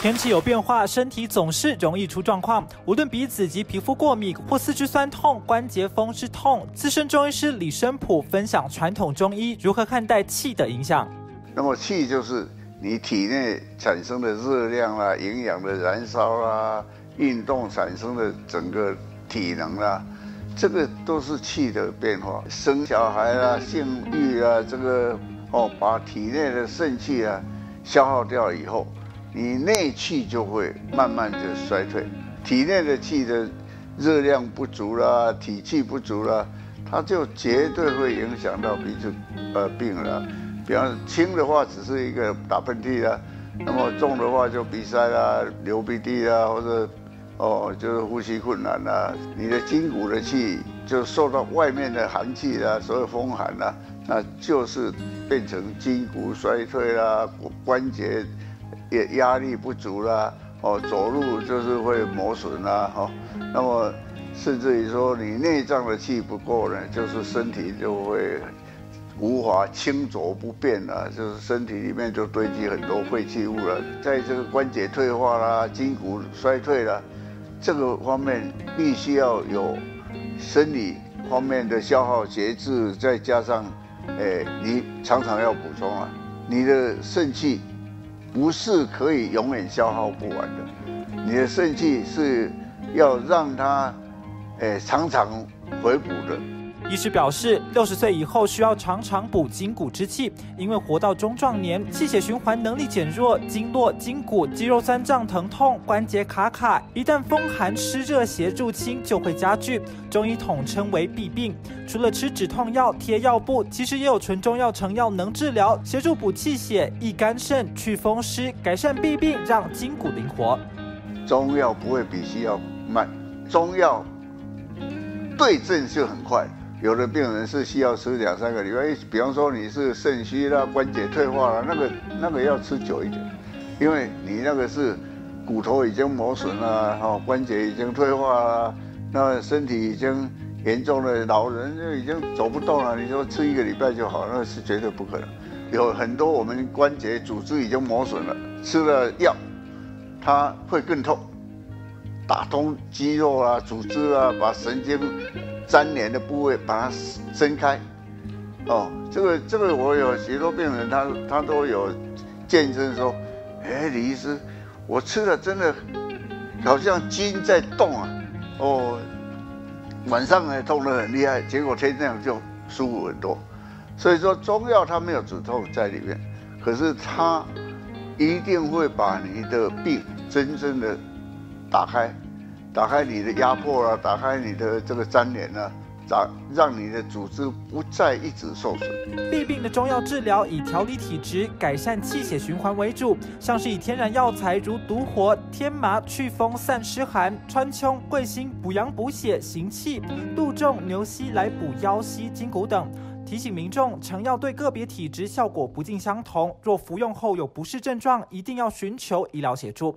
天气有变化，身体总是容易出状况。无论鼻子及皮肤过敏，或四肢酸痛、关节风湿痛，资深中医师李生普分享传统中医如何看待气的影响。那么气就是你体内产生的热量啦、营养的燃烧啦、运动产生的整个体能啦，这个都是气的变化。生小孩啊、性欲啊，这个哦，把体内的肾气啊消耗掉以后。你内气就会慢慢的衰退，体内的气的热量不足啦，体气不足啦，它就绝对会影响到鼻子呃病了。比方轻的话，只是一个打喷嚏啦；那么重的话，就鼻塞啦、流鼻涕啦，或者哦就是呼吸困难啦。你的筋骨的气就受到外面的寒气啦，所有风寒啦，那就是变成筋骨衰退啦，关节。也压力不足啦，哦，走路就是会磨损啦，哈，那么甚至于说你内脏的气不够呢，就是身体就会无法清浊不变了，就是身体里面就堆积很多废弃物了，在这个关节退化啦、筋骨衰退啦，这个方面必须要有生理方面的消耗节制，再加上，哎，你常常要补充啊，你的肾气。不是可以永远消耗不完的，你的肾气是要让它，诶，常常回补的。医师表示，六十岁以后需要常常补筋骨之气，因为活到中壮年，气血循环能力减弱，经络、筋骨、肌肉酸胀疼痛，关节卡卡，一旦风寒湿热邪入侵，就会加剧。中医统称为痹病。除了吃止痛药、贴药布，其实也有纯中药成药能治疗，协助补气血、益肝肾、祛风湿、改善痹病，让筋骨灵活。中药不会比西药慢，中药对症就很快。有的病人是需要吃两三个礼拜，比方说你是肾虚啦、关节退化了，那个那个要吃久一点，因为你那个是骨头已经磨损了，哈，关节已经退化了，那身体已经严重的老人就已经走不动了。你说吃一个礼拜就好，那是绝对不可能。有很多我们关节组织已经磨损了，吃了药，它会更痛，打通肌肉啊、组织啊，把神经。粘连的部位把它伸开，哦，这个这个我有许多病人，他他都有见证说，哎，李医师，我吃了真的好像筋在动啊，哦，晚上呢痛得很厉害，结果天亮就舒服很多。所以说中药它没有止痛在里面，可是它一定会把你的病真正的打开。打开你的压迫啊，打开你的这个粘连啊，让让你的组织不再一直受损。痹病的中药治疗以调理体质、改善气血循环为主，像是以天然药材如独活、天麻祛风散湿寒、川芎、桂心补阳补血行气、杜仲、牛膝来补腰膝筋骨等。提醒民众，成药对个别体质效果不尽相同，若服用后有不适症状，一定要寻求医疗协助。